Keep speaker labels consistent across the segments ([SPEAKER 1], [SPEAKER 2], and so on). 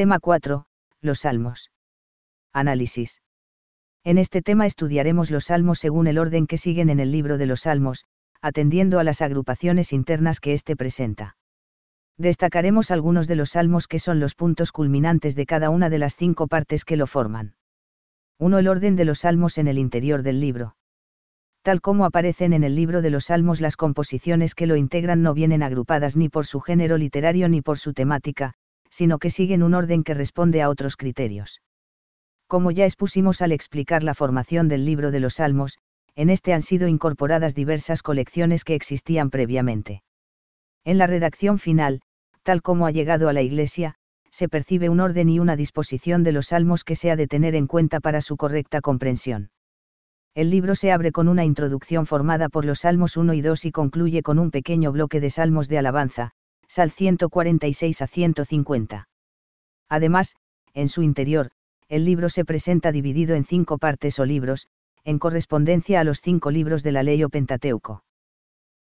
[SPEAKER 1] Tema 4. Los Salmos. Análisis. En este tema estudiaremos los salmos según el orden que siguen en el libro de los salmos, atendiendo a las agrupaciones internas que éste presenta. Destacaremos algunos de los salmos que son los puntos culminantes de cada una de las cinco partes que lo forman. 1. El orden de los salmos en el interior del libro. Tal como aparecen en el libro de los salmos las composiciones que lo integran no vienen agrupadas ni por su género literario ni por su temática, sino que siguen un orden que responde a otros criterios. Como ya expusimos al explicar la formación del libro de los Salmos, en este han sido incorporadas diversas colecciones que existían previamente. En la redacción final, tal como ha llegado a la Iglesia, se percibe un orden y una disposición de los salmos que se ha de tener en cuenta para su correcta comprensión. El libro se abre con una introducción formada por los salmos 1 y 2 y concluye con un pequeño bloque de salmos de alabanza, Sal 146 a 150. Además, en su interior, el libro se presenta dividido en cinco partes o libros, en correspondencia a los cinco libros de la ley o Pentateuco.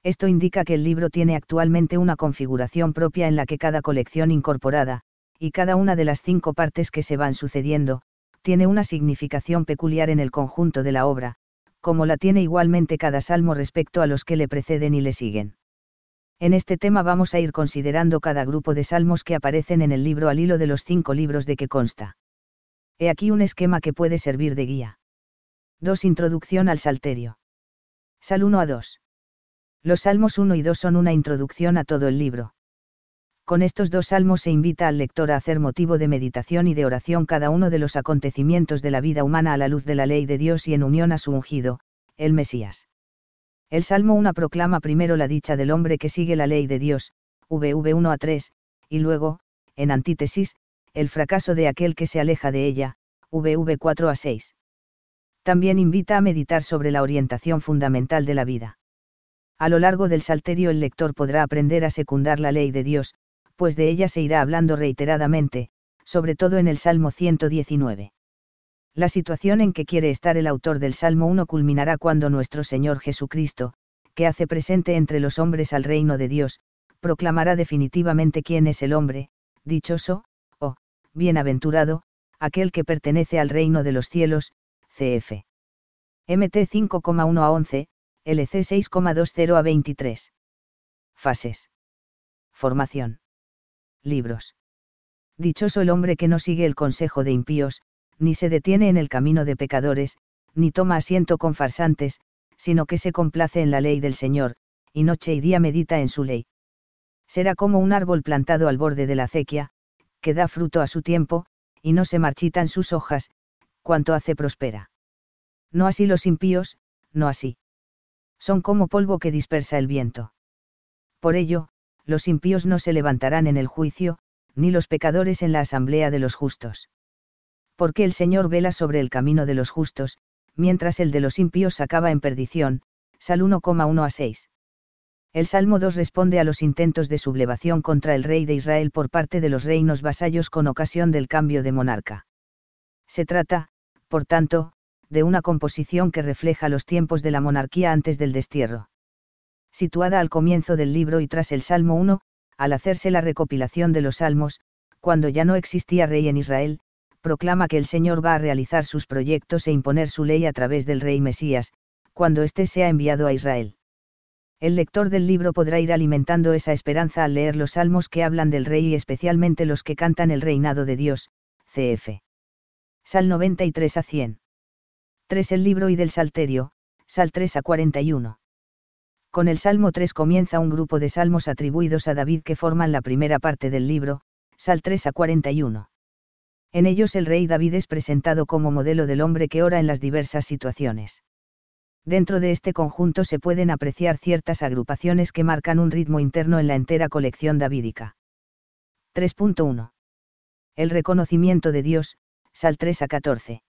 [SPEAKER 1] Esto indica que el libro tiene actualmente una configuración propia en la que cada colección incorporada, y cada una de las cinco partes que se van sucediendo, tiene una significación peculiar en el conjunto de la obra, como la tiene igualmente cada salmo respecto a los que le preceden y le siguen. En este tema vamos a ir considerando cada grupo de salmos que aparecen en el libro al hilo de los cinco libros de que consta. He aquí un esquema que puede servir de guía. 2. Introducción al Salterio. Sal 1 a 2. Los salmos 1 y 2 son una introducción a todo el libro. Con estos dos salmos se invita al lector a hacer motivo de meditación y de oración cada uno de los acontecimientos de la vida humana a la luz de la ley de Dios y en unión a su ungido, el Mesías. El Salmo 1 proclama primero la dicha del hombre que sigue la ley de Dios, VV 1 a 3, y luego, en antítesis, el fracaso de aquel que se aleja de ella, VV 4 a 6. También invita a meditar sobre la orientación fundamental de la vida. A lo largo del salterio el lector podrá aprender a secundar la ley de Dios, pues de ella se irá hablando reiteradamente, sobre todo en el Salmo 119. La situación en que quiere estar el autor del Salmo 1 culminará cuando nuestro Señor Jesucristo, que hace presente entre los hombres al reino de Dios, proclamará definitivamente quién es el hombre, dichoso, bienaventurado, aquel que pertenece al reino de los cielos, cf. MT 5,1 a 11, LC 6,20 a 23. Fases. Formación. Libros. Dichoso el hombre que no sigue el consejo de impíos, ni se detiene en el camino de pecadores, ni toma asiento con farsantes, sino que se complace en la ley del Señor, y noche y día medita en su ley. Será como un árbol plantado al borde de la acequia, que da fruto a su tiempo, y no se marchitan sus hojas, cuanto hace prospera. No así los impíos, no así. Son como polvo que dispersa el viento. Por ello, los impíos no se levantarán en el juicio, ni los pecadores en la asamblea de los justos. Porque el Señor vela sobre el camino de los justos, mientras el de los impíos acaba en perdición, Sal 1,1 a 6. El Salmo 2 responde a los intentos de sublevación contra el rey de Israel por parte de los reinos vasallos con ocasión del cambio de monarca. Se trata, por tanto, de una composición que refleja los tiempos de la monarquía antes del destierro. Situada al comienzo del libro y tras el Salmo 1, al hacerse la recopilación de los salmos, cuando ya no existía rey en Israel, proclama que el Señor va a realizar sus proyectos e imponer su ley a través del rey Mesías, cuando éste sea enviado a Israel. El lector del libro podrá ir alimentando esa esperanza al leer los salmos que hablan del rey y especialmente los que cantan el reinado de Dios, cf. Sal 93 a 100. 3. El libro y del Salterio, Sal 3 a 41. Con el Salmo 3 comienza un grupo de salmos atribuidos a David que forman la primera parte del libro, Sal 3 a 41. En ellos el rey David es presentado como modelo del hombre que ora en las diversas situaciones. Dentro de este conjunto se pueden apreciar ciertas agrupaciones que marcan un ritmo interno en la entera colección davídica. 3.1. El reconocimiento de Dios, Sal 3 a 14.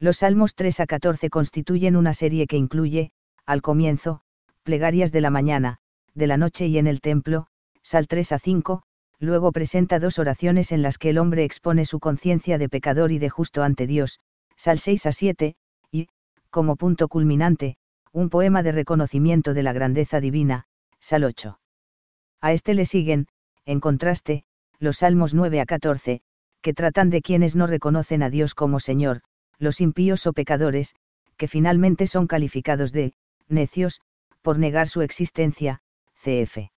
[SPEAKER 1] Los Salmos 3 a 14 constituyen una serie que incluye, al comienzo, plegarias de la mañana, de la noche y en el templo, Sal 3 a 5, luego presenta dos oraciones en las que el hombre expone su conciencia de pecador y de justo ante Dios, Sal 6 a 7, como punto culminante, un poema de reconocimiento de la grandeza divina, Sal 8. A este le siguen, en contraste, los Salmos 9 a 14, que tratan de quienes no reconocen a Dios como Señor, los impíos o pecadores, que finalmente son calificados de, necios, por negar su existencia, cf.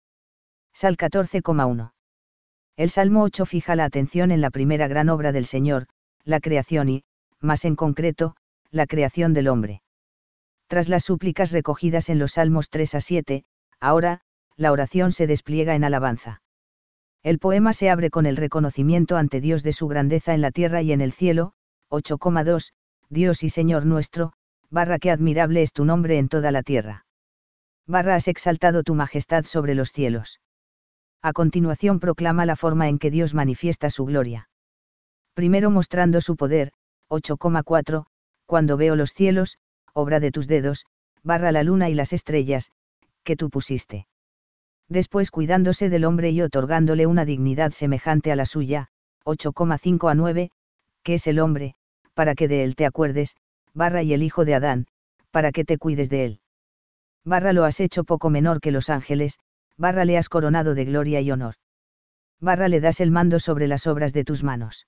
[SPEAKER 1] Sal 14,1. El Salmo 8 fija la atención en la primera gran obra del Señor, la creación y, más en concreto, la creación del hombre. Tras las súplicas recogidas en los Salmos 3 a 7, ahora, la oración se despliega en alabanza. El poema se abre con el reconocimiento ante Dios de su grandeza en la tierra y en el cielo, 8,2, Dios y Señor nuestro, barra que admirable es tu nombre en toda la tierra. Barra has exaltado tu majestad sobre los cielos. A continuación proclama la forma en que Dios manifiesta su gloria. Primero mostrando su poder, 8,4, cuando veo los cielos, obra de tus dedos, barra la luna y las estrellas, que tú pusiste. Después cuidándose del hombre y otorgándole una dignidad semejante a la suya, 8,5 a 9, que es el hombre, para que de él te acuerdes, barra y el hijo de Adán, para que te cuides de él. Barra lo has hecho poco menor que los ángeles, barra le has coronado de gloria y honor. Barra le das el mando sobre las obras de tus manos.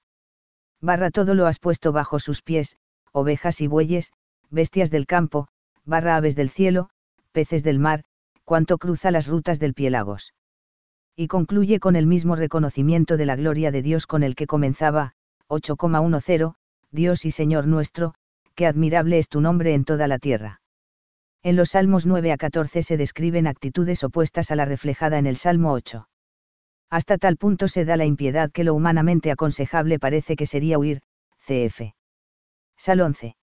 [SPEAKER 1] Barra todo lo has puesto bajo sus pies, ovejas y bueyes, bestias del campo, barra aves del cielo, peces del mar, cuanto cruza las rutas del piélagos. Y concluye con el mismo reconocimiento de la gloria de Dios con el que comenzaba, 8,10, Dios y Señor nuestro, que admirable es tu nombre en toda la tierra. En los Salmos 9 a 14 se describen actitudes opuestas a la reflejada en el Salmo 8. Hasta tal punto se da la impiedad que lo humanamente aconsejable parece que sería huir, cf. Sal 11.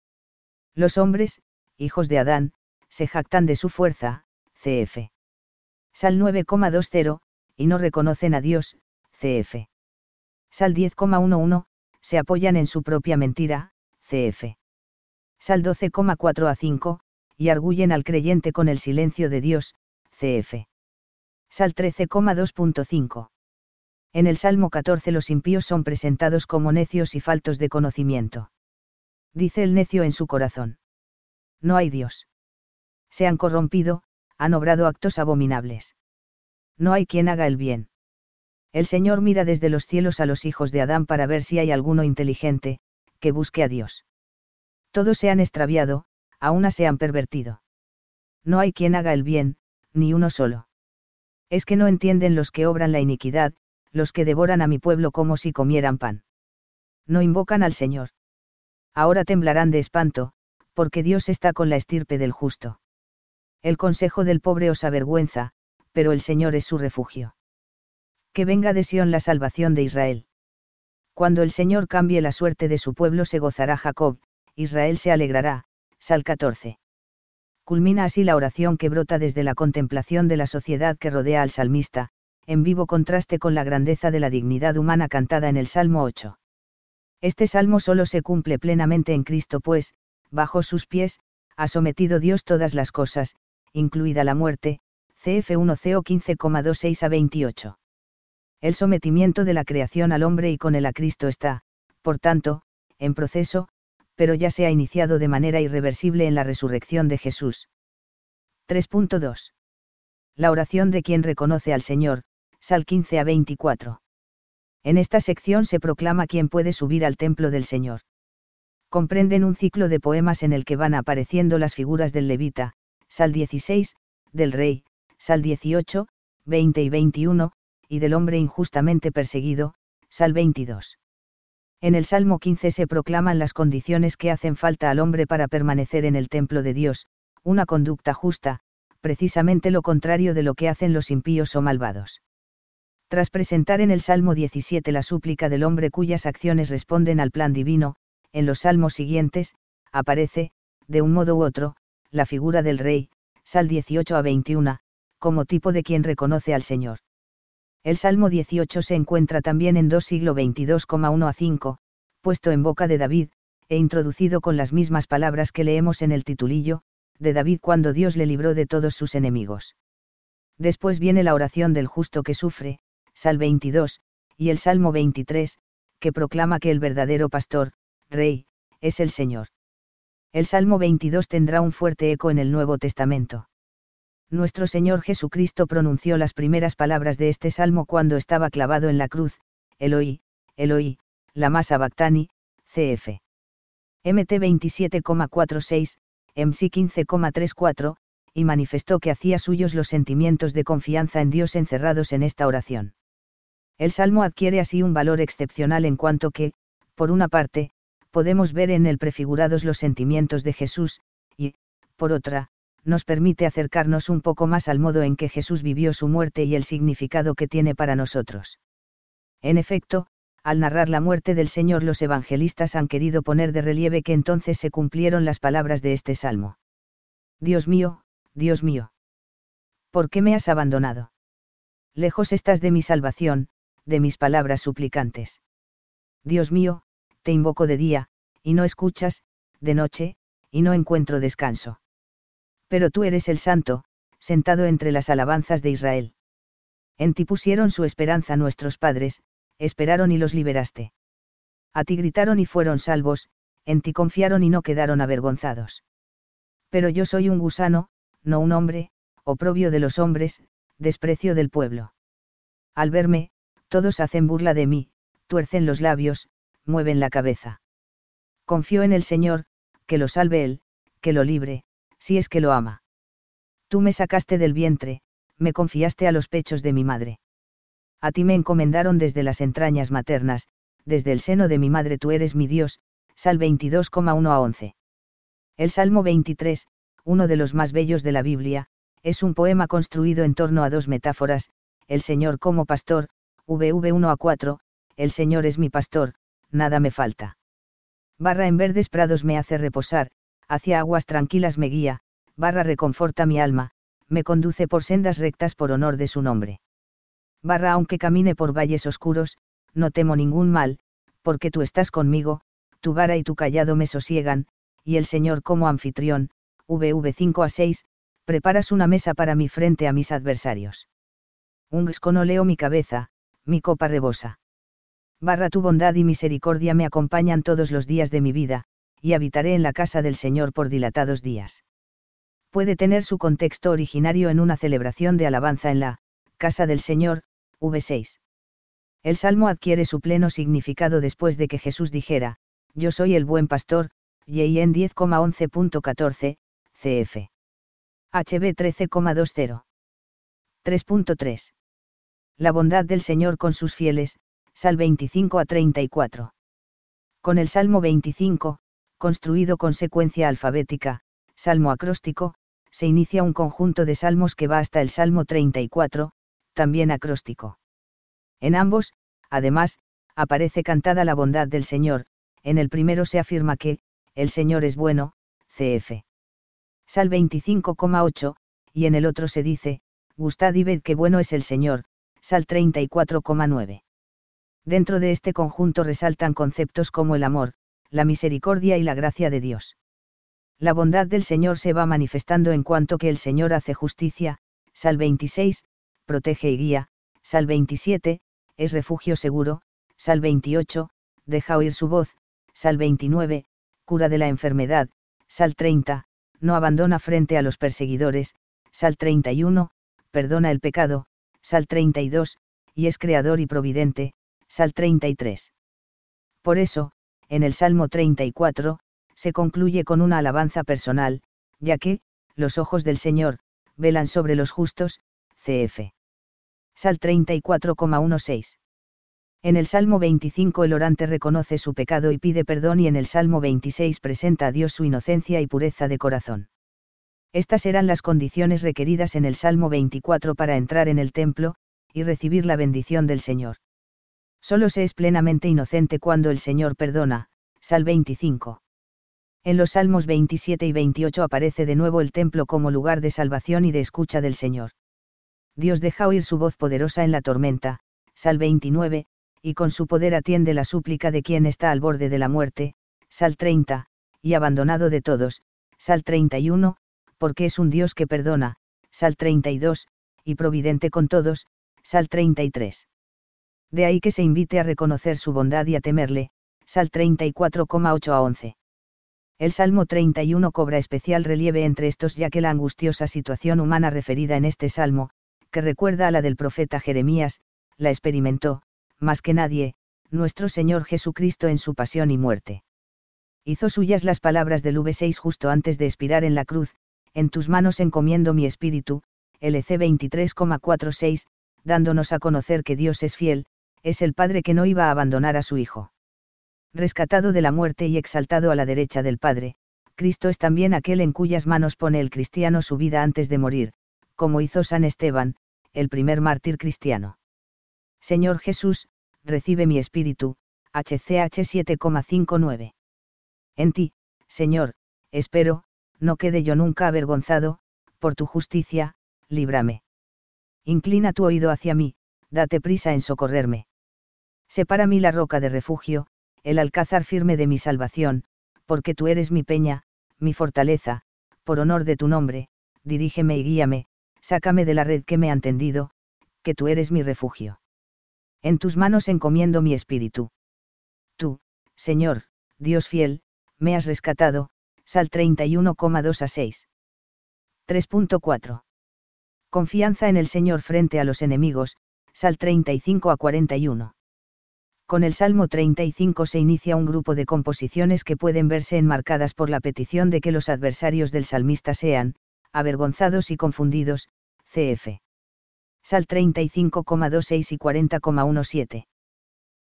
[SPEAKER 1] Los hombres, hijos de Adán, se jactan de su fuerza, cf. Sal 9,20, y no reconocen a Dios, cf. Sal 10,11, se apoyan en su propia mentira, cf. Sal 12,4 a 5, y arguyen al creyente con el silencio de Dios, cf. Sal 13,2.5. En el Salmo 14 los impíos son presentados como necios y faltos de conocimiento. Dice el necio en su corazón. No hay Dios. Se han corrompido, han obrado actos abominables. No hay quien haga el bien. El Señor mira desde los cielos a los hijos de Adán para ver si hay alguno inteligente, que busque a Dios. Todos se han extraviado, a una se han pervertido. No hay quien haga el bien, ni uno solo. Es que no entienden los que obran la iniquidad, los que devoran a mi pueblo como si comieran pan. No invocan al Señor. Ahora temblarán de espanto, porque Dios está con la estirpe del justo. El consejo del pobre os avergüenza, pero el Señor es su refugio. Que venga de Sión la salvación de Israel. Cuando el Señor cambie la suerte de su pueblo se gozará Jacob, Israel se alegrará, Sal 14. Culmina así la oración que brota desde la contemplación de la sociedad que rodea al salmista, en vivo contraste con la grandeza de la dignidad humana cantada en el Salmo 8. Este salmo solo se cumple plenamente en Cristo pues, bajo sus pies, ha sometido Dios todas las cosas, incluida la muerte, CF1 CO 15,26 a 28. El sometimiento de la creación al hombre y con él a Cristo está, por tanto, en proceso, pero ya se ha iniciado de manera irreversible en la resurrección de Jesús. 3.2. La oración de quien reconoce al Señor, Sal 15 a 24. En esta sección se proclama quién puede subir al templo del Señor. Comprenden un ciclo de poemas en el que van apareciendo las figuras del levita, Sal 16, del rey, Sal 18, 20 y 21, y del hombre injustamente perseguido, Sal 22. En el Salmo 15 se proclaman las condiciones que hacen falta al hombre para permanecer en el templo de Dios, una conducta justa, precisamente lo contrario de lo que hacen los impíos o malvados. Tras presentar en el Salmo 17 la súplica del hombre cuyas acciones responden al plan divino, en los salmos siguientes, aparece, de un modo u otro, la figura del rey, Sal 18 a 21, como tipo de quien reconoce al Señor. El Salmo 18 se encuentra también en 2 siglo 22,1 a 5, puesto en boca de David, e introducido con las mismas palabras que leemos en el titulillo, de David cuando Dios le libró de todos sus enemigos. Después viene la oración del justo que sufre, Sal 22, y el Salmo 23, que proclama que el verdadero pastor, Rey, es el Señor. El Salmo 22 tendrá un fuerte eco en el Nuevo Testamento nuestro Señor Jesucristo pronunció las primeras palabras de este salmo cuando estaba clavado en la cruz, Eloi, Eloi, la masa Bactani, cf. MT 27,46, MC 15,34, y manifestó que hacía suyos los sentimientos de confianza en Dios encerrados en esta oración. El salmo adquiere así un valor excepcional en cuanto que, por una parte, podemos ver en él prefigurados los sentimientos de Jesús, y, por otra, nos permite acercarnos un poco más al modo en que Jesús vivió su muerte y el significado que tiene para nosotros. En efecto, al narrar la muerte del Señor los evangelistas han querido poner de relieve que entonces se cumplieron las palabras de este salmo. Dios mío, Dios mío. ¿Por qué me has abandonado? Lejos estás de mi salvación, de mis palabras suplicantes. Dios mío, te invoco de día, y no escuchas, de noche, y no encuentro descanso. Pero tú eres el santo, sentado entre las alabanzas de Israel. En ti pusieron su esperanza nuestros padres, esperaron y los liberaste. A ti gritaron y fueron salvos, en ti confiaron y no quedaron avergonzados. Pero yo soy un gusano, no un hombre, oprobio de los hombres, desprecio del pueblo. Al verme, todos hacen burla de mí, tuercen los labios, mueven la cabeza. Confío en el Señor, que lo salve Él, que lo libre, si es que lo ama. Tú me sacaste del vientre, me confiaste a los pechos de mi madre a ti me encomendaron desde las entrañas maternas, desde el seno de mi madre tú eres mi Dios, Sal 22,1 a 11. El Salmo 23, uno de los más bellos de la Biblia, es un poema construido en torno a dos metáforas, el Señor como pastor, VV1 a 4, el Señor es mi pastor, nada me falta. Barra en verdes prados me hace reposar, hacia aguas tranquilas me guía, barra reconforta mi alma, me conduce por sendas rectas por honor de su nombre barra aunque camine por valles oscuros, no temo ningún mal, porque tú estás conmigo, tu vara y tu callado me sosiegan, y el Señor como anfitrión, VV 5 a 6, preparas una mesa para mi frente a mis adversarios. Un leo mi cabeza, mi copa rebosa. Barra tu bondad y misericordia me acompañan todos los días de mi vida, y habitaré en la casa del Señor por dilatados días. Puede tener su contexto originario en una celebración de alabanza en la casa del Señor, V6. El salmo adquiere su pleno significado después de que Jesús dijera, Yo soy el buen pastor, en 10,11.14, cf. HB 13,20. 3.3. La bondad del Señor con sus fieles, Sal 25 a 34. Con el Salmo 25, construido con secuencia alfabética, Salmo acróstico, se inicia un conjunto de salmos que va hasta el Salmo 34, también acróstico. En ambos, además, aparece cantada la bondad del Señor, en el primero se afirma que, el Señor es bueno, cf. Sal 25,8, y en el otro se dice, gustad y ved que bueno es el Señor, Sal 34,9. Dentro de este conjunto resaltan conceptos como el amor, la misericordia y la gracia de Dios. La bondad del Señor se va manifestando en cuanto que el Señor hace justicia, Sal 26, protege y guía, Sal 27, es refugio seguro, Sal 28, deja oír su voz, Sal 29, cura de la enfermedad, Sal 30, no abandona frente a los perseguidores, Sal 31, perdona el pecado, Sal 32, y es creador y providente, Sal 33. Por eso, en el Salmo 34, se concluye con una alabanza personal, ya que, los ojos del Señor, velan sobre los justos, cf. Sal 34,16. En el Salmo 25 el orante reconoce su pecado y pide perdón y en el Salmo 26 presenta a Dios su inocencia y pureza de corazón. Estas eran las condiciones requeridas en el Salmo 24 para entrar en el templo, y recibir la bendición del Señor. Solo se es plenamente inocente cuando el Señor perdona, Sal 25. En los Salmos 27 y 28 aparece de nuevo el templo como lugar de salvación y de escucha del Señor. Dios deja oír su voz poderosa en la tormenta, Sal 29, y con su poder atiende la súplica de quien está al borde de la muerte, Sal 30, y abandonado de todos, Sal 31, porque es un Dios que perdona, Sal 32, y providente con todos, Sal 33. De ahí que se invite a reconocer su bondad y a temerle, Sal 34,8 a 11. El Salmo 31 cobra especial relieve entre estos ya que la angustiosa situación humana referida en este Salmo, que recuerda a la del profeta Jeremías, la experimentó, más que nadie, nuestro Señor Jesucristo en su pasión y muerte. Hizo suyas las palabras del V6 justo antes de expirar en la cruz, en tus manos encomiendo mi espíritu, LC 23,46, dándonos a conocer que Dios es fiel, es el Padre que no iba a abandonar a su Hijo. Rescatado de la muerte y exaltado a la derecha del Padre, Cristo es también aquel en cuyas manos pone el cristiano su vida antes de morir, como hizo San Esteban, el primer mártir cristiano. Señor Jesús, recibe mi espíritu, HCH 7,59. En ti, Señor, espero, no quede yo nunca avergonzado, por tu justicia, líbrame. Inclina tu oído hacia mí, date prisa en socorrerme. Separa mí la roca de refugio, el alcázar firme de mi salvación, porque tú eres mi peña, mi fortaleza, por honor de tu nombre, dirígeme y guíame, sácame de la red que me han tendido, que tú eres mi refugio. En tus manos encomiendo mi espíritu. Tú, Señor, Dios fiel, me has rescatado, Sal 31,2 a 6. 3.4. Confianza en el Señor frente a los enemigos, Sal 35 a 41. Con el Salmo 35 se inicia un grupo de composiciones que pueden verse enmarcadas por la petición de que los adversarios del salmista sean, avergonzados y confundidos, cf. Sal 35,26 y 40,17.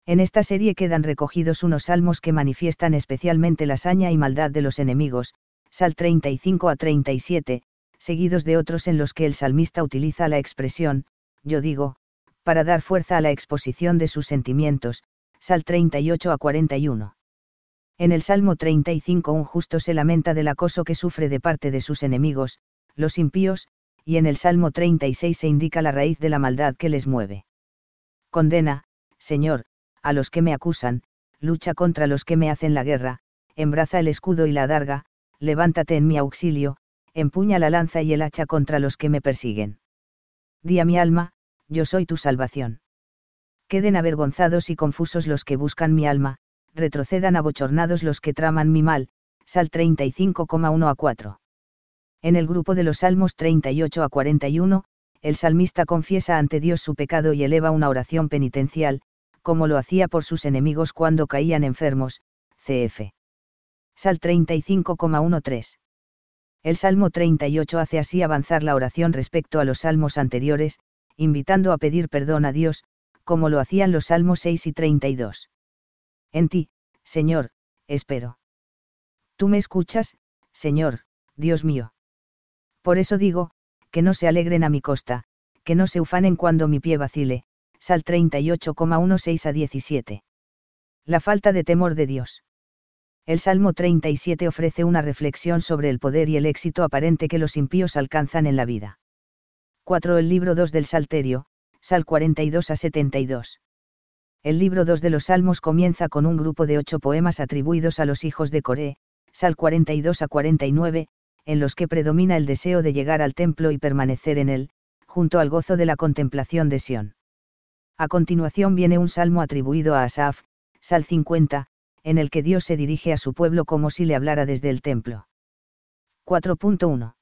[SPEAKER 1] En esta serie quedan recogidos unos salmos que manifiestan especialmente la saña y maldad de los enemigos, Sal 35 a 37, seguidos de otros en los que el salmista utiliza la expresión, yo digo, para dar fuerza a la exposición de sus sentimientos, Sal 38 a 41. En el Salmo 35 un justo se lamenta del acoso que sufre de parte de sus enemigos, los impíos, y en el Salmo 36 se indica la raíz de la maldad que les mueve. Condena, Señor, a los que me acusan, lucha contra los que me hacen la guerra, embraza el escudo y la adarga, levántate en mi auxilio, empuña la lanza y el hacha contra los que me persiguen. Di a mi alma, yo soy tu salvación. Queden avergonzados y confusos los que buscan mi alma, retrocedan abochornados los que traman mi mal, Sal 35,1 a 4. En el grupo de los Salmos 38 a 41, el salmista confiesa ante Dios su pecado y eleva una oración penitencial, como lo hacía por sus enemigos cuando caían enfermos, cf. Sal 35,13. El Salmo 38 hace así avanzar la oración respecto a los salmos anteriores, invitando a pedir perdón a Dios, como lo hacían los Salmos 6 y 32. En ti, Señor, espero. Tú me escuchas, Señor, Dios mío. Por eso digo, que no se alegren a mi costa, que no se ufanen cuando mi pie vacile, Sal 38,16 a 17. La falta de temor de Dios. El Salmo 37 ofrece una reflexión sobre el poder y el éxito aparente que los impíos alcanzan en la vida. 4. El libro 2 del Salterio, Sal 42 a 72. El libro 2 de los Salmos comienza con un grupo de ocho poemas atribuidos a los hijos de Coré, Sal 42 a 49, en los que predomina el deseo de llegar al templo y permanecer en él, junto al gozo de la contemplación de Sión. A continuación viene un salmo atribuido a Asaf, Sal 50, en el que Dios se dirige a su pueblo como si le hablara desde el templo. 4.1.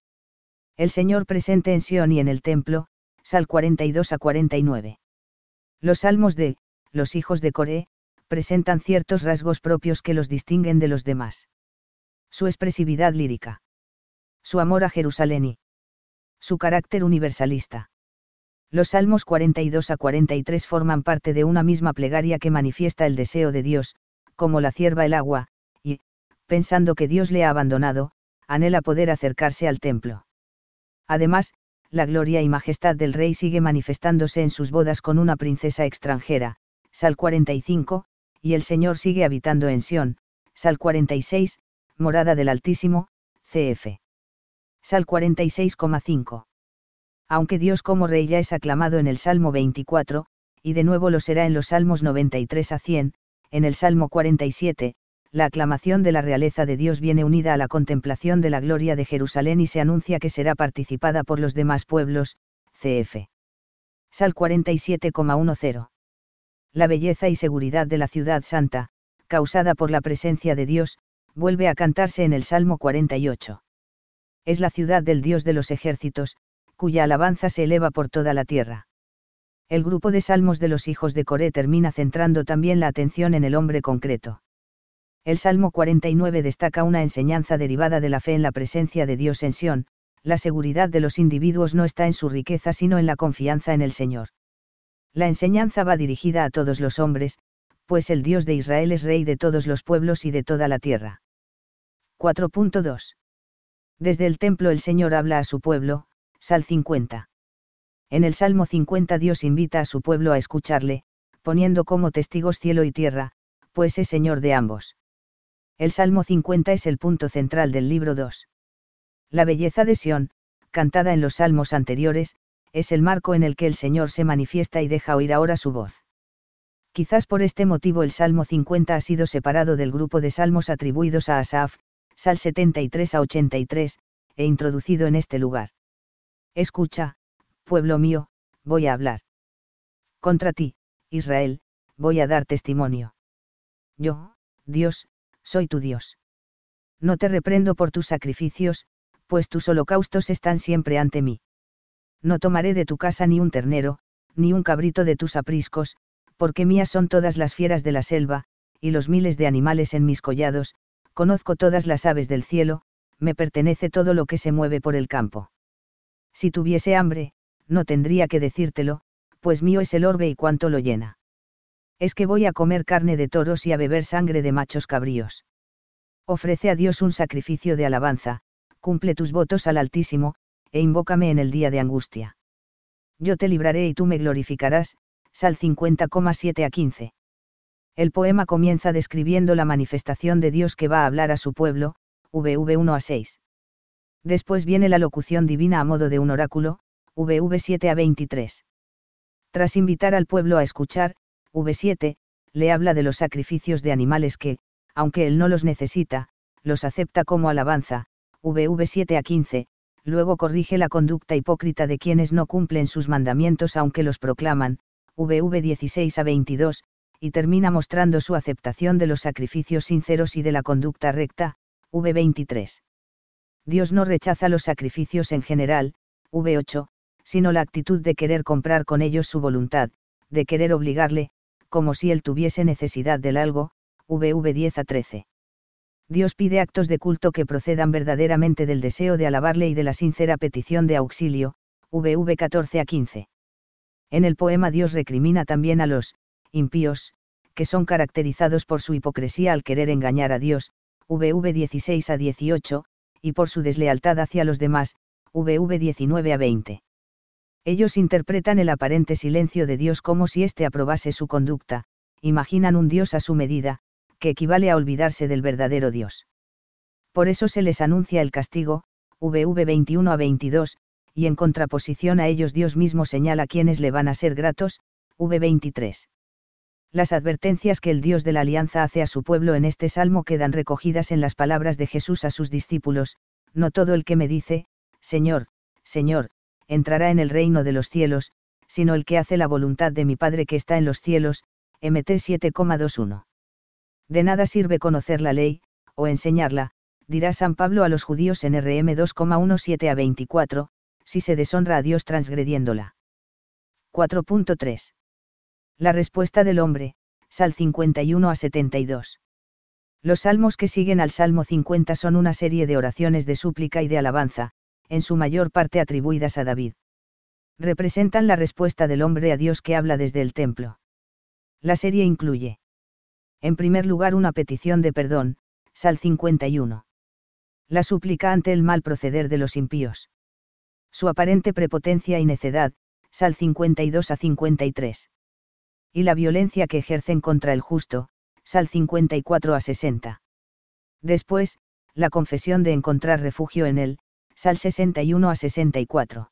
[SPEAKER 1] El Señor presente en Sion y en el templo, Sal 42 a 49. Los salmos de, los hijos de Coré, presentan ciertos rasgos propios que los distinguen de los demás. Su expresividad lírica. Su amor a Jerusalén y su carácter universalista. Los Salmos 42 a 43 forman parte de una misma plegaria que manifiesta el deseo de Dios, como la cierva el agua, y, pensando que Dios le ha abandonado, anhela poder acercarse al templo. Además, la gloria y majestad del rey sigue manifestándose en sus bodas con una princesa extranjera, Sal 45, y el Señor sigue habitando en Sión, Sal 46, morada del Altísimo, cf. Sal 46,5 aunque Dios como Rey ya es aclamado en el Salmo 24, y de nuevo lo será en los Salmos 93 a 100, en el Salmo 47, la aclamación de la realeza de Dios viene unida a la contemplación de la gloria de Jerusalén y se anuncia que será participada por los demás pueblos, cf. Sal 47,10. La belleza y seguridad de la ciudad santa, causada por la presencia de Dios, vuelve a cantarse en el Salmo 48. Es la ciudad del Dios de los ejércitos, cuya alabanza se eleva por toda la tierra. El grupo de salmos de los hijos de Coré termina centrando también la atención en el hombre concreto. El Salmo 49 destaca una enseñanza derivada de la fe en la presencia de Dios en Sión, la seguridad de los individuos no está en su riqueza sino en la confianza en el Señor. La enseñanza va dirigida a todos los hombres, pues el Dios de Israel es rey de todos los pueblos y de toda la tierra. 4.2. Desde el templo el Señor habla a su pueblo, Sal 50. En el Salmo 50 Dios invita a su pueblo a escucharle, poniendo como testigos cielo y tierra, pues es Señor de ambos. El Salmo 50 es el punto central del libro 2. La belleza de Sión, cantada en los salmos anteriores, es el marco en el que el Señor se manifiesta y deja oír ahora su voz. Quizás por este motivo el Salmo 50 ha sido separado del grupo de salmos atribuidos a Asaf, Sal 73 a 83, e introducido en este lugar. Escucha, pueblo mío, voy a hablar. Contra ti, Israel, voy a dar testimonio. Yo, Dios, soy tu Dios. No te reprendo por tus sacrificios, pues tus holocaustos están siempre ante mí. No tomaré de tu casa ni un ternero, ni un cabrito de tus apriscos, porque mías son todas las fieras de la selva, y los miles de animales en mis collados, conozco todas las aves del cielo, me pertenece todo lo que se mueve por el campo. Si tuviese hambre, no tendría que decírtelo, pues mío es el orbe y cuánto lo llena. Es que voy a comer carne de toros y a beber sangre de machos cabríos. Ofrece a Dios un sacrificio de alabanza, cumple tus votos al Altísimo, e invócame en el día de angustia. Yo te libraré y tú me glorificarás, Sal 50,7 a 15. El poema comienza describiendo la manifestación de Dios que va a hablar a su pueblo, VV 1 a 6. Después viene la locución divina a modo de un oráculo, VV 7 a 23. Tras invitar al pueblo a escuchar, V7, le habla de los sacrificios de animales que, aunque él no los necesita, los acepta como alabanza, VV 7 a 15, luego corrige la conducta hipócrita de quienes no cumplen sus mandamientos aunque los proclaman, VV 16 a 22, y termina mostrando su aceptación de los sacrificios sinceros y de la conducta recta, V 23. Dios no rechaza los sacrificios en general, V 8, sino la actitud de querer comprar con ellos su voluntad, de querer obligarle, como si él tuviese necesidad del algo, VV 10 a 13. Dios pide actos de culto que procedan verdaderamente del deseo de alabarle y de la sincera petición de auxilio, VV 14 a 15. En el poema Dios recrimina también a los impíos, que son caracterizados por su hipocresía al querer engañar a Dios, VV 16 a 18, y por su deslealtad hacia los demás, VV 19 a 20. Ellos interpretan el aparente silencio de Dios como si éste aprobase su conducta, imaginan un Dios a su medida, que equivale a olvidarse del verdadero Dios. Por eso se les anuncia el castigo, VV 21 a 22, y en contraposición a ellos Dios mismo señala quienes le van a ser gratos, V 23. Las advertencias que el Dios de la Alianza hace a su pueblo en este salmo quedan recogidas en las palabras de Jesús a sus discípulos, no todo el que me dice, Señor, Señor, entrará en el reino de los cielos, sino el que hace la voluntad de mi Padre que está en los cielos, MT 7,21. De nada sirve conocer la ley, o enseñarla, dirá San Pablo a los judíos en RM 2,17 a 24, si se deshonra a Dios transgrediéndola. 4.3. La respuesta del hombre, Sal 51 a 72. Los salmos que siguen al Salmo 50 son una serie de oraciones de súplica y de alabanza, en su mayor parte atribuidas a David. Representan la respuesta del hombre a Dios que habla desde el templo. La serie incluye. En primer lugar una petición de perdón, Sal 51. La súplica ante el mal proceder de los impíos. Su aparente prepotencia y necedad, Sal 52 a 53. Y la violencia que ejercen contra el justo, Sal 54 a 60. Después, la confesión de encontrar refugio en él, Sal 61 a 64.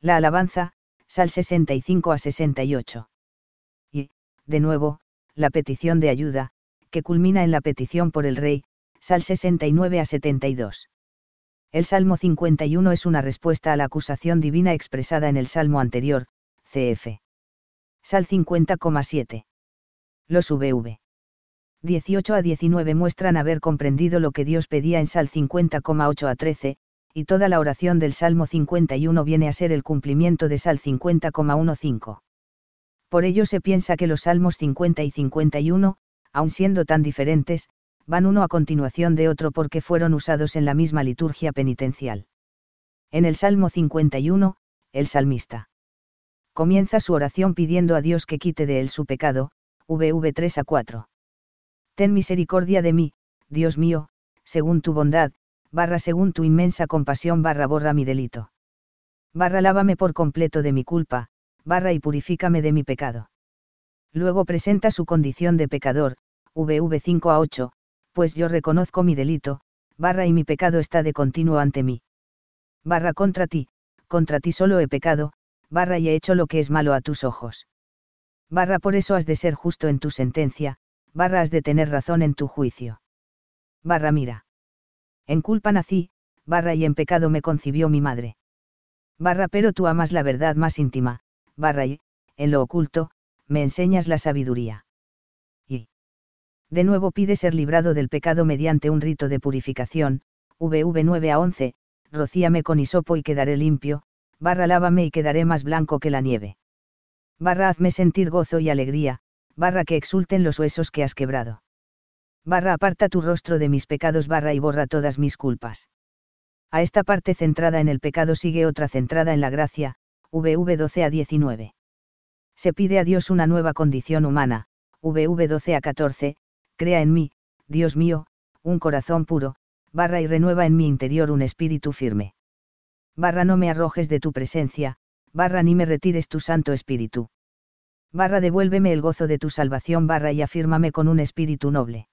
[SPEAKER 1] La alabanza, Sal 65 a 68. Y, de nuevo, la petición de ayuda, que culmina en la petición por el rey, Sal 69 a 72. El Salmo 51 es una respuesta a la acusación divina expresada en el Salmo anterior, CF. Sal 50,7. Los VV. 18 a 19 muestran haber comprendido lo que Dios pedía en Sal 50,8 a 13, y toda la oración del Salmo 51 viene a ser el cumplimiento de Sal 50,15. Por ello se piensa que los salmos 50 y 51, aun siendo tan diferentes, van uno a continuación de otro porque fueron usados en la misma liturgia penitencial. En el Salmo 51, el salmista comienza su oración pidiendo a Dios que quite de él su pecado, VV 3 a 4. Ten misericordia de mí, Dios mío, según tu bondad, barra según tu inmensa compasión barra borra mi delito. Barra lávame por completo de mi culpa, barra y purifícame de mi pecado. Luego presenta su condición de pecador, VV 5 a 8, pues yo reconozco mi delito, barra y mi pecado está de continuo ante mí. Barra contra ti, contra ti solo he pecado, barra y he hecho lo que es malo a tus ojos. Barra por eso has de ser justo en tu sentencia, barra has de tener razón en tu juicio. Barra mira. En culpa nací, barra y en pecado me concibió mi madre. Barra pero tú amas la verdad más íntima, barra y, en lo oculto, me enseñas la sabiduría. Y. De nuevo pide ser librado del pecado mediante un rito de purificación, VV 9 a 11, rocíame con hisopo y quedaré limpio, barra lávame y quedaré más blanco que la nieve. Barra hazme sentir gozo y alegría, barra que exulten los huesos que has quebrado. Barra aparta tu rostro de mis pecados barra y borra todas mis culpas. A esta parte centrada en el pecado sigue otra centrada en la gracia, VV 12 a 19. Se pide a Dios una nueva condición humana, VV 12 a 14, crea en mí, Dios mío, un corazón puro, barra y renueva en mi interior un espíritu firme. Barra no me arrojes de tu presencia, barra ni me retires tu Santo Espíritu. Barra devuélveme el gozo de tu salvación barra y afírmame con un espíritu noble.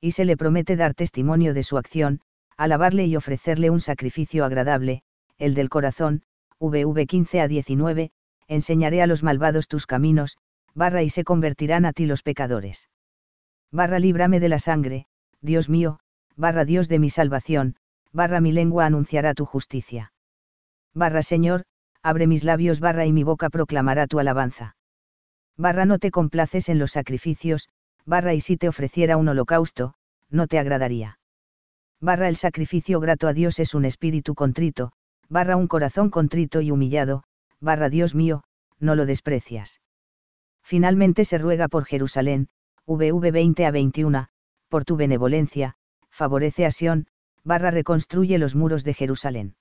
[SPEAKER 1] Y se le promete dar testimonio de su acción, alabarle y ofrecerle un sacrificio agradable, el del corazón, VV 15 a 19, enseñaré a los malvados tus caminos, barra y se convertirán a ti los pecadores. Barra líbrame de la sangre, Dios mío, barra Dios de mi salvación, barra mi lengua anunciará tu justicia barra Señor, abre mis labios barra y mi boca proclamará tu alabanza. Barra no te complaces en los sacrificios, barra y si te ofreciera un holocausto, no te agradaría. Barra el sacrificio grato a Dios es un espíritu contrito, barra un corazón contrito y humillado, barra Dios mío, no lo desprecias. Finalmente se ruega por Jerusalén, VV 20 a 21, por tu benevolencia, favorece a Sión, barra reconstruye los muros de Jerusalén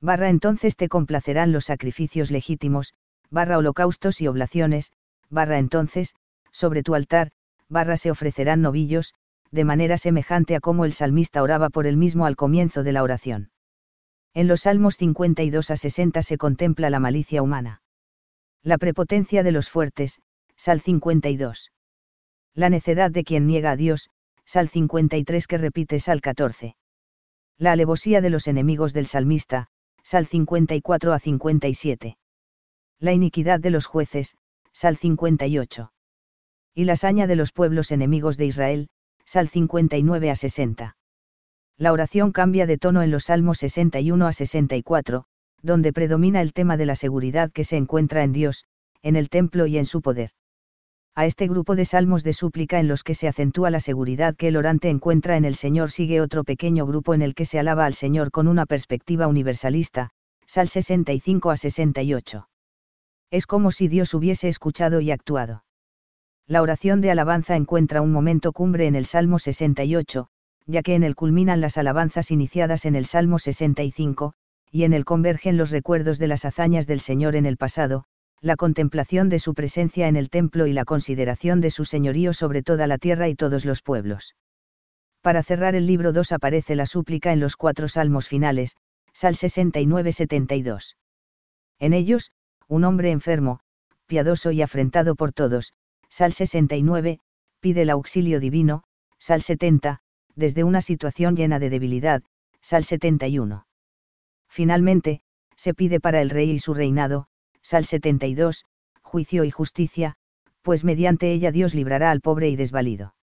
[SPEAKER 1] barra entonces te complacerán los sacrificios legítimos, barra holocaustos y oblaciones, barra entonces, sobre tu altar, barra se ofrecerán novillos, de manera semejante a como el salmista oraba por él mismo al comienzo de la oración. En los Salmos 52 a 60 se contempla la malicia humana. La prepotencia de los fuertes, Sal 52. La necedad de quien niega a Dios, Sal 53 que repite Sal 14. La alevosía de los enemigos del salmista, Sal 54 a 57. La iniquidad de los jueces, Sal 58. Y la saña de los pueblos enemigos de Israel, Sal 59 a 60. La oración cambia de tono en los Salmos 61 a 64, donde predomina el tema de la seguridad que se encuentra en Dios, en el templo y en su poder. A este grupo de salmos de súplica en los que se acentúa la seguridad que el orante encuentra en el Señor sigue otro pequeño grupo en el que se alaba al Señor con una perspectiva universalista, Sal 65 a 68. Es como si Dios hubiese escuchado y actuado. La oración de alabanza encuentra un momento cumbre en el Salmo 68, ya que en él culminan las alabanzas iniciadas en el Salmo 65, y en él convergen los recuerdos de las hazañas del Señor en el pasado, la contemplación de su presencia en el templo y la consideración de su señorío sobre toda la tierra y todos los pueblos. Para cerrar el libro 2 aparece la súplica en los cuatro salmos finales, Sal 69-72. En ellos, un hombre enfermo, piadoso y afrentado por todos, Sal 69, pide el auxilio divino, Sal 70, desde una situación llena de debilidad, Sal 71. Finalmente, se pide para el rey y su reinado, Sal 72, juicio y justicia, pues mediante ella Dios librará al pobre y desvalido.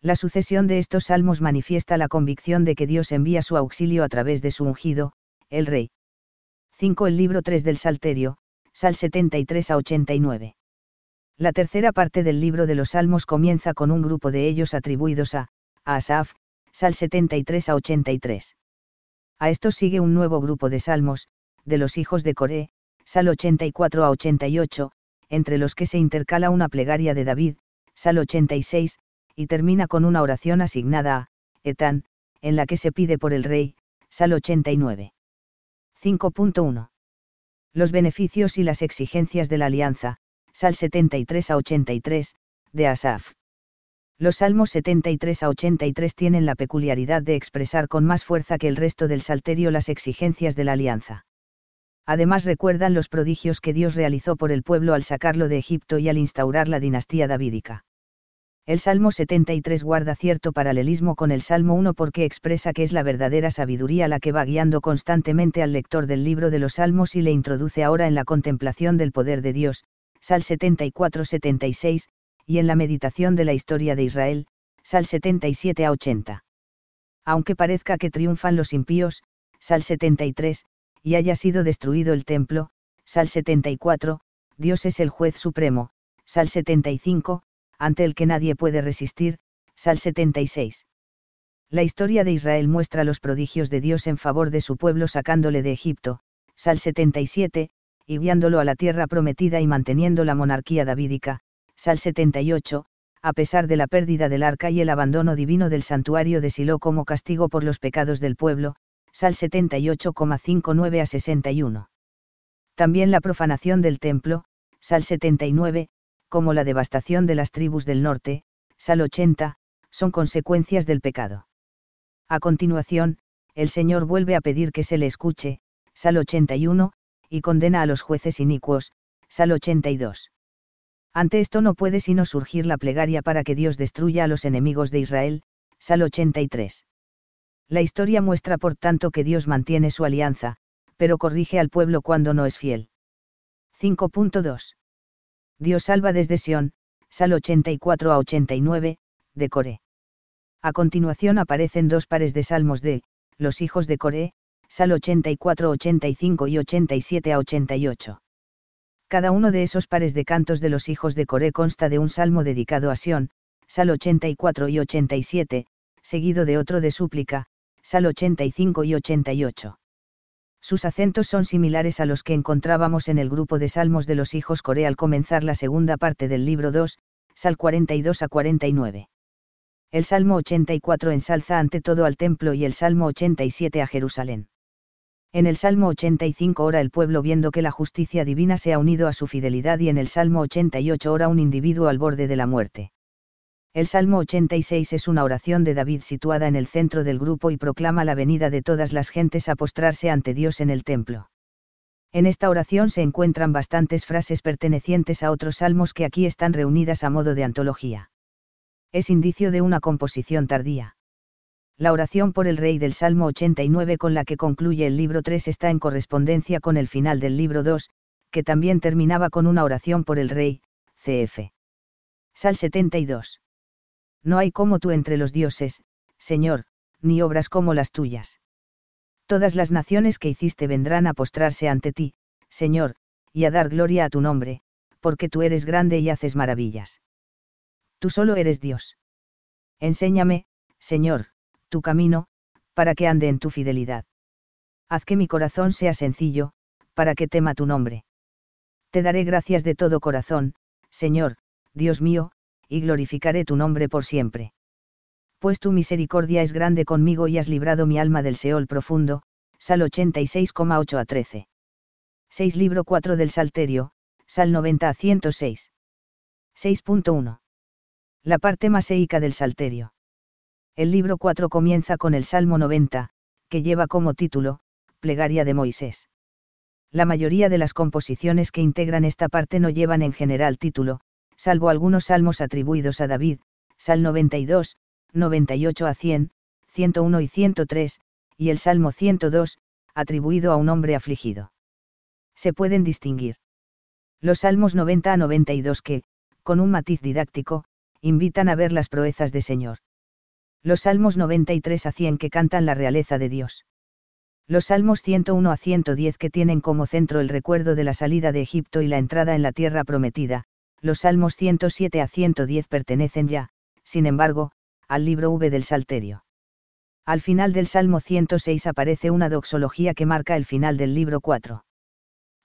[SPEAKER 1] La sucesión de estos salmos manifiesta la convicción de que Dios envía su auxilio a través de su ungido, el Rey. 5. El libro 3 del Salterio, Sal 73 a 89. La tercera parte del libro de los Salmos comienza con un grupo de ellos atribuidos a, Asaf, Sal 73 a 83. A estos sigue un nuevo grupo de salmos, de los hijos de Coré, Sal 84 a 88, entre los que se intercala una plegaria de David, Sal 86, y termina con una oración asignada a Etán, en la que se pide por el rey, Sal 89. 5.1. Los beneficios y las exigencias de la alianza, Sal 73 a 83, de Asaf. Los salmos 73 a 83 tienen la peculiaridad de expresar con más fuerza que el resto del salterio las exigencias de la alianza. Además recuerdan los prodigios que Dios realizó por el pueblo al sacarlo de Egipto y al instaurar la dinastía davídica. El Salmo 73 guarda cierto paralelismo con el Salmo 1 porque expresa que es la verdadera sabiduría la que va guiando constantemente al lector del libro de los Salmos y le introduce ahora en la contemplación del poder de Dios, Sal 74-76, y en la meditación de la historia de Israel, Sal 77 a 80. Aunque parezca que triunfan los impíos, Sal 73, y haya sido destruido el templo, Sal 74, Dios es el juez supremo, Sal 75, ante el que nadie puede resistir, Sal 76. La historia de Israel muestra los prodigios de Dios en favor de su pueblo sacándole de Egipto, Sal 77, y guiándolo a la tierra prometida y manteniendo la monarquía davídica, Sal 78, a pesar de la pérdida del arca y el abandono divino del santuario de Silo como castigo por los pecados del pueblo, Sal 78,59 a 61. También la profanación del templo, Sal 79, como la devastación de las tribus del norte, Sal 80, son consecuencias del pecado. A continuación, el Señor vuelve a pedir que se le escuche, Sal 81, y condena a los jueces inicuos, Sal 82. Ante esto no puede sino surgir la plegaria para que Dios destruya a los enemigos de Israel, Sal 83. La historia muestra por tanto que Dios mantiene su alianza, pero corrige al pueblo cuando no es fiel. 5.2. Dios salva desde Sion, Sal 84 a 89, de Coré. A continuación aparecen dos pares de salmos de, los hijos de Coré, Sal 84, 85 y 87 a 88. Cada uno de esos pares de cantos de los hijos de Coré consta de un salmo dedicado a Sion, Sal 84 y 87, seguido de otro de súplica, Sal 85 y 88. Sus acentos son similares a los que encontrábamos en el grupo de salmos de los hijos Coré al comenzar la segunda parte del libro 2, Sal 42 a 49. El Salmo 84 ensalza ante todo al templo y el Salmo 87 a Jerusalén. En el Salmo 85 ora el pueblo viendo que la justicia divina se ha unido a su fidelidad y en el Salmo 88 ora un individuo al borde de la muerte. El Salmo 86 es una oración de David situada en el centro del grupo y proclama la venida de todas las gentes a postrarse ante Dios en el templo. En esta oración se encuentran bastantes frases pertenecientes a otros salmos que aquí están reunidas a modo de antología. Es indicio de una composición tardía. La oración por el rey del Salmo 89 con la que concluye el libro 3 está en correspondencia con el final del libro 2, que también terminaba con una oración por el rey, cf. Sal 72 no hay como tú entre los dioses, Señor, ni obras como las tuyas. Todas las naciones que hiciste vendrán a postrarse ante ti, Señor, y a dar gloria a tu nombre, porque tú eres grande y haces maravillas. Tú solo eres Dios. Enséñame, Señor, tu camino, para que ande en tu fidelidad. Haz que mi corazón sea sencillo, para que tema tu nombre. Te daré gracias de todo corazón, Señor, Dios mío, y glorificaré tu nombre por siempre. Pues tu misericordia es grande conmigo y has librado mi alma del Seol profundo, Sal 86,8 a 13. 6 Libro 4 del Salterio, Sal 90 a 106. 6.1. La parte maseica del Salterio. El libro 4 comienza con el Salmo 90, que lleva como título, Plegaria de Moisés. La mayoría de las composiciones que integran esta parte no llevan en general título, salvo algunos salmos atribuidos a David, Sal 92, 98 a 100, 101 y 103, y el Salmo 102, atribuido a un hombre afligido. Se pueden distinguir. Los Salmos 90 a 92 que, con un matiz didáctico, invitan a ver las proezas de Señor. Los Salmos 93 a 100 que cantan la realeza de Dios. Los Salmos 101 a 110 que tienen como centro el recuerdo de la salida de Egipto y la entrada en la tierra prometida, los Salmos 107 a 110 pertenecen ya, sin embargo, al libro V del Salterio. Al final del Salmo 106 aparece una doxología que marca el final del libro 4.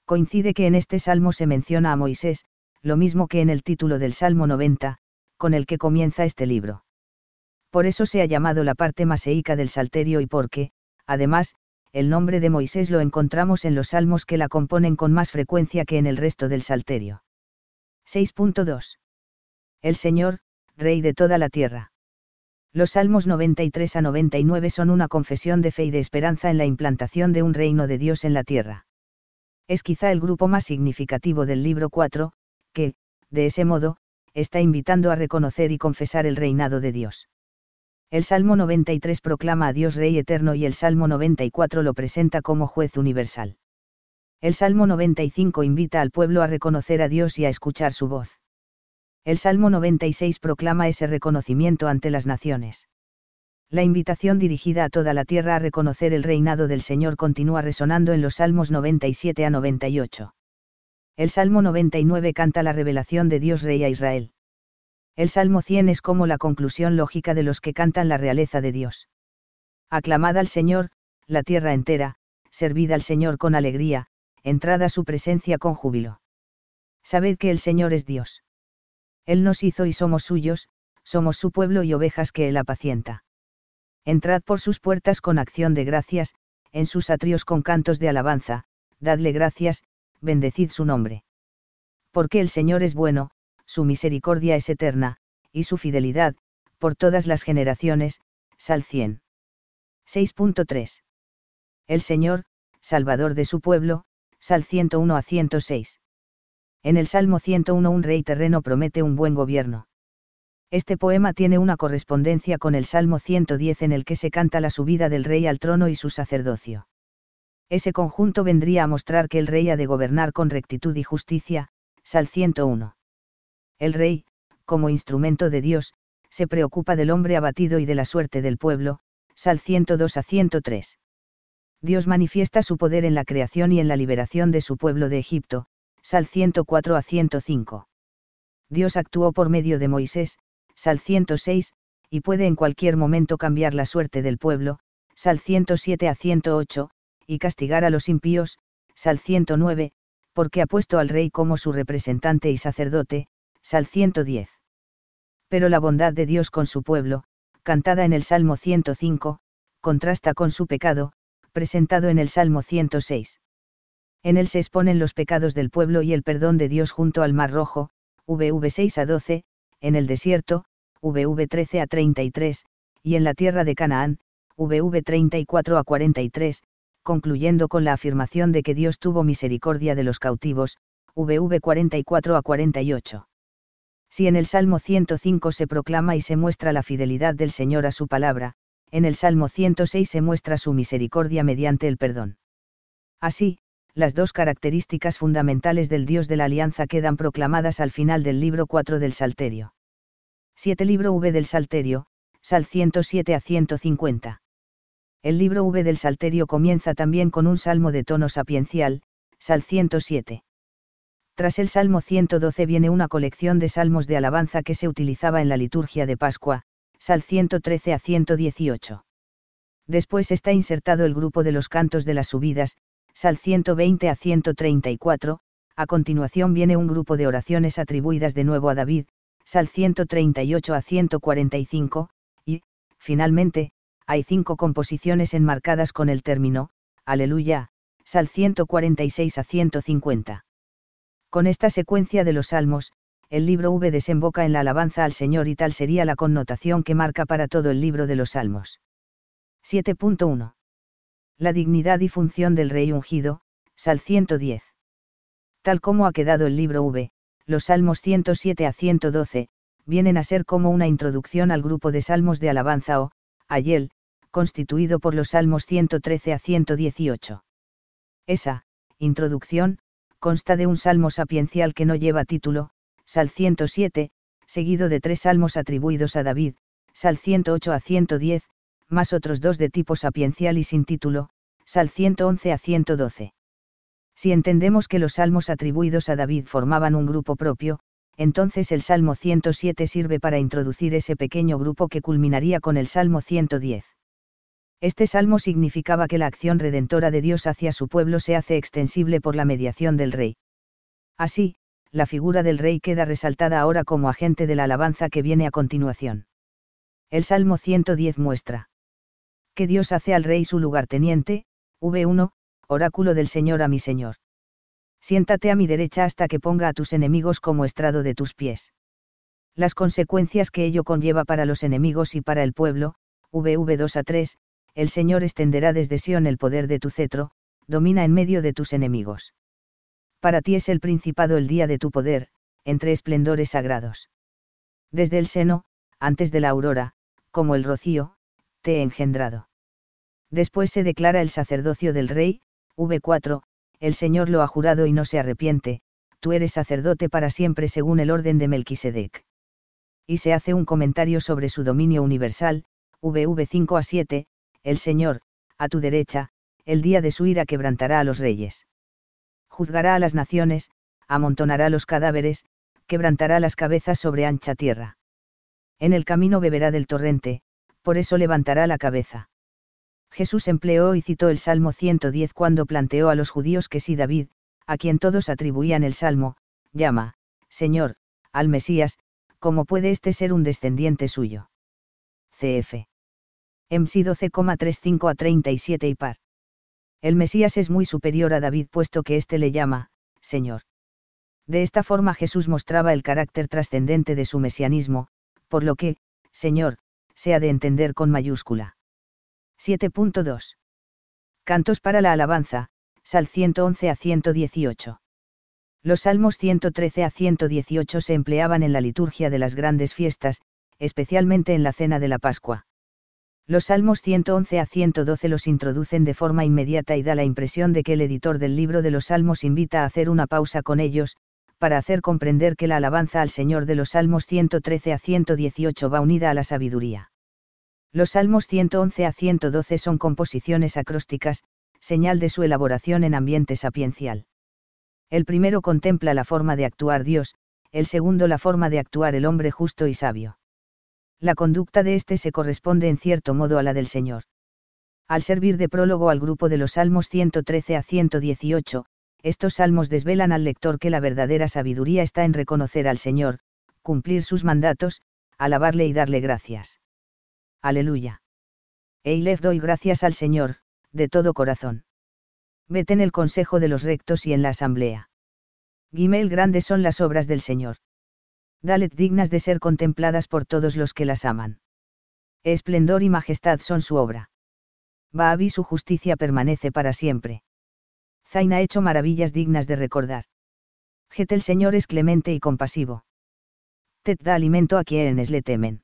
[SPEAKER 1] Coincide que en este salmo se menciona a Moisés, lo mismo que en el título del Salmo 90, con el que comienza este libro. Por eso se ha llamado la parte maseica del Salterio y porque, además, el nombre de Moisés lo encontramos en los salmos que la componen con más frecuencia que en el resto del Salterio. 6.2. El Señor, Rey de toda la tierra. Los Salmos 93 a 99 son una confesión de fe y de esperanza en la implantación de un reino de Dios en la tierra. Es quizá el grupo más significativo del libro 4, que, de ese modo, está invitando a reconocer y confesar el reinado de Dios. El Salmo 93 proclama a Dios Rey eterno y el Salmo 94 lo presenta como juez universal. El Salmo 95 invita al pueblo a reconocer a Dios y a escuchar su voz. El Salmo 96 proclama ese reconocimiento ante las naciones. La invitación dirigida a toda la tierra a reconocer el reinado del Señor continúa resonando en los Salmos 97 a 98. El Salmo 99 canta la revelación de Dios Rey a Israel. El Salmo 100 es como la conclusión lógica de los que cantan la realeza de Dios. Aclamad al Señor, la tierra entera, servid al Señor con alegría, entrad a su presencia con júbilo. Sabed que el Señor es Dios. Él nos hizo y somos suyos, somos su pueblo y ovejas que Él apacienta. Entrad por sus puertas con acción de gracias, en sus atrios con cantos de alabanza, dadle gracias, bendecid su nombre. Porque el Señor es bueno, su misericordia es eterna, y su fidelidad, por todas las generaciones, Sal 100. 6.3. El Señor, Salvador de su pueblo, Sal 101 a 106. En el Salmo 101 un rey terreno promete un buen gobierno. Este poema tiene una correspondencia con el Salmo 110 en el que se canta la subida del rey al trono y su sacerdocio. Ese conjunto vendría a mostrar que el rey ha de gobernar con rectitud y justicia, Sal 101. El rey, como instrumento de Dios, se preocupa del hombre abatido y de la suerte del pueblo, Sal 102 a 103. Dios manifiesta su poder en la creación y en la liberación de su pueblo de Egipto, Sal 104 a 105. Dios actuó por medio de Moisés, Sal 106, y puede en cualquier momento cambiar la suerte del pueblo, Sal 107 a 108, y castigar a los impíos, Sal 109, porque ha puesto al rey como su representante y sacerdote, Sal 110. Pero la bondad de Dios con su pueblo, cantada en el Salmo 105, contrasta con su pecado, presentado en el Salmo 106. En él se exponen los pecados del pueblo y el perdón de Dios junto al Mar Rojo, VV 6 a 12, en el desierto, VV 13 a 33, y en la tierra de Canaán, VV 34 a 43, concluyendo con la afirmación de que Dios tuvo misericordia de los cautivos, VV 44 a 48. Si en el Salmo 105 se proclama y se muestra la fidelidad del Señor a su palabra, en el Salmo 106 se muestra su misericordia mediante el perdón. Así, las dos características fundamentales del Dios de la Alianza quedan proclamadas al final del libro 4 del Salterio. 7 Libro V del Salterio, Sal 107 a 150. El libro V del Salterio comienza también con un salmo de tono sapiencial, Sal 107. Tras el Salmo 112 viene una colección de salmos de alabanza que se utilizaba en la liturgia de Pascua, Sal 113 a 118. Después está insertado el grupo de los cantos de las subidas, Sal 120 a 134, a continuación viene un grupo de oraciones atribuidas de nuevo a David, Sal 138 a 145, y, finalmente, hay cinco composiciones enmarcadas con el término, Aleluya, Sal 146 a 150. Con esta secuencia de los salmos, el libro V desemboca en la alabanza al Señor y tal sería la connotación que marca para todo el libro de los salmos. 7.1 la dignidad y función del rey ungido, Sal 110. Tal como ha quedado el libro V, los Salmos 107 a 112, vienen a ser como una introducción al grupo de salmos de alabanza o, Ayel, constituido por los Salmos 113 a 118. Esa, introducción, consta de un salmo sapiencial que no lleva título, Sal 107, seguido de tres salmos atribuidos a David, Sal 108 a 110, más otros dos de tipo sapiencial y sin título, Sal 111 a 112. Si entendemos que los salmos atribuidos a David formaban un grupo propio, entonces el Salmo 107 sirve para introducir ese pequeño grupo que culminaría con el Salmo 110. Este salmo significaba que la acción redentora de Dios hacia su pueblo se hace extensible por la mediación del rey. Así, la figura del rey queda resaltada ahora como agente de la alabanza que viene a continuación. El Salmo 110 muestra que Dios hace al rey su lugarteniente, V1, oráculo del Señor a mi Señor. Siéntate a mi derecha hasta que ponga a tus enemigos como estrado de tus pies. Las consecuencias que ello conlleva para los enemigos y para el pueblo, VV2 a 3, el Señor extenderá desde Sión el poder de tu cetro, domina en medio de tus enemigos. Para ti es el principado el día de tu poder, entre esplendores sagrados. Desde el seno, antes de la aurora, como el rocío, te he engendrado. Después se declara el sacerdocio del rey, V4, el Señor lo ha jurado y no se arrepiente, tú eres sacerdote para siempre según el orden de Melquisedec. Y se hace un comentario sobre su dominio universal, VV5 a 7, el Señor, a tu derecha, el día de su ira quebrantará a los reyes. Juzgará a las naciones, amontonará los cadáveres, quebrantará las cabezas sobre ancha tierra. En el camino beberá del torrente, por eso levantará la cabeza. Jesús empleó y citó el Salmo 110 cuando planteó a los judíos que si David, a quien todos atribuían el Salmo, llama, Señor, al Mesías, ¿cómo puede éste ser un descendiente suyo? CF. MC 12,35 a 37 y par. El Mesías es muy superior a David puesto que éste le llama, Señor. De esta forma Jesús mostraba el carácter trascendente de su mesianismo, por lo que, Señor, se ha de entender con mayúscula. 7.2. Cantos para la alabanza, Sal 111 a 118. Los salmos 113 a 118 se empleaban en la liturgia de las grandes fiestas, especialmente en la cena de la Pascua. Los Salmos 111 a 112 los introducen de forma inmediata y da la impresión de que el editor del libro de los Salmos invita a hacer una pausa con ellos, para hacer comprender que la alabanza al Señor de los Salmos 113 a 118 va unida a la sabiduría. Los Salmos 111 a 112 son composiciones acrósticas, señal de su elaboración en ambiente sapiencial. El primero contempla la forma de actuar Dios, el segundo la forma de actuar el hombre justo y sabio la conducta de éste se corresponde en cierto modo a la del Señor. Al servir de prólogo al grupo de los Salmos 113 a 118, estos salmos desvelan al lector que la verdadera sabiduría está en reconocer al Señor, cumplir sus mandatos, alabarle y darle gracias. Aleluya. Eilef doy gracias al Señor, de todo corazón. Vete en el consejo de los rectos y en la asamblea. Gimel grandes son las obras del Señor. Dalet dignas de ser contempladas por todos los que las aman. Esplendor y majestad son su obra. Baabi su justicia permanece para siempre. Zain ha hecho maravillas dignas de recordar. Jet el Señor es clemente y compasivo. Ted da alimento a quienes le temen.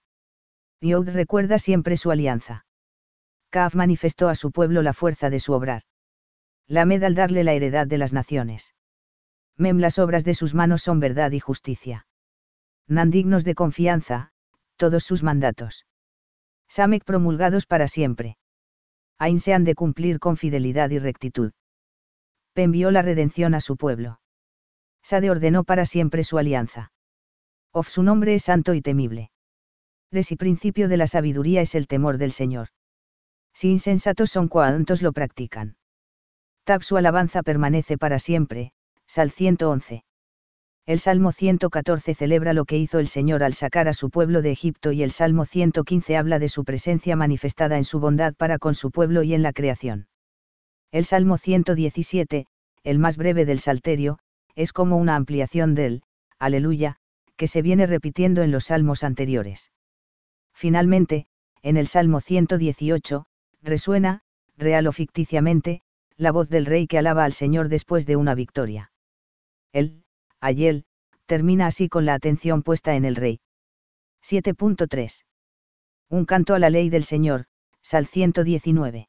[SPEAKER 1] Yod recuerda siempre su alianza. Kaaf manifestó a su pueblo la fuerza de su obrar. Lamed al darle la heredad de las naciones. Mem las obras de sus manos son verdad y justicia nan dignos de confianza, todos sus mandatos. Samek promulgados para siempre. Ain se han de cumplir con fidelidad y rectitud. Envió la redención a su pueblo. Sade ordenó para siempre su alianza. Of su nombre es santo y temible. De si principio de la sabiduría es el temor del Señor. Si insensatos son cuantos lo practican. Tab su alabanza permanece para siempre, Sal 111. El Salmo 114 celebra lo que hizo el Señor al sacar a su pueblo de Egipto y el Salmo 115 habla de su presencia manifestada en su bondad para con su pueblo y en la creación. El Salmo 117, el más breve del Salterio, es como una ampliación del, aleluya, que se viene repitiendo en los salmos anteriores. Finalmente, en el Salmo 118, resuena, real o ficticiamente, la voz del rey que alaba al Señor después de una victoria. El, Ayel, termina así con la atención puesta en el rey. 7.3. Un canto a la ley del Señor, Sal 119.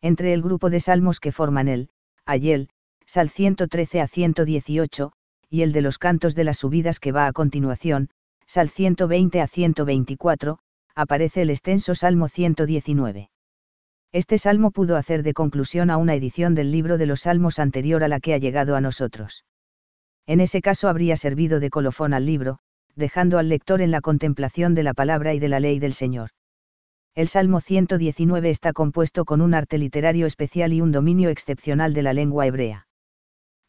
[SPEAKER 1] Entre el grupo de salmos que forman el, Ayel, Sal 113 a 118, y el de los cantos de las subidas que va a continuación, Sal 120 a 124, aparece el extenso Salmo 119. Este salmo pudo hacer de conclusión a una edición del libro de los salmos anterior a la que ha llegado a nosotros en ese caso habría servido de colofón al libro, dejando al lector en la contemplación de la palabra y de la ley del Señor. El Salmo 119 está compuesto con un arte literario especial y un dominio excepcional de la lengua hebrea.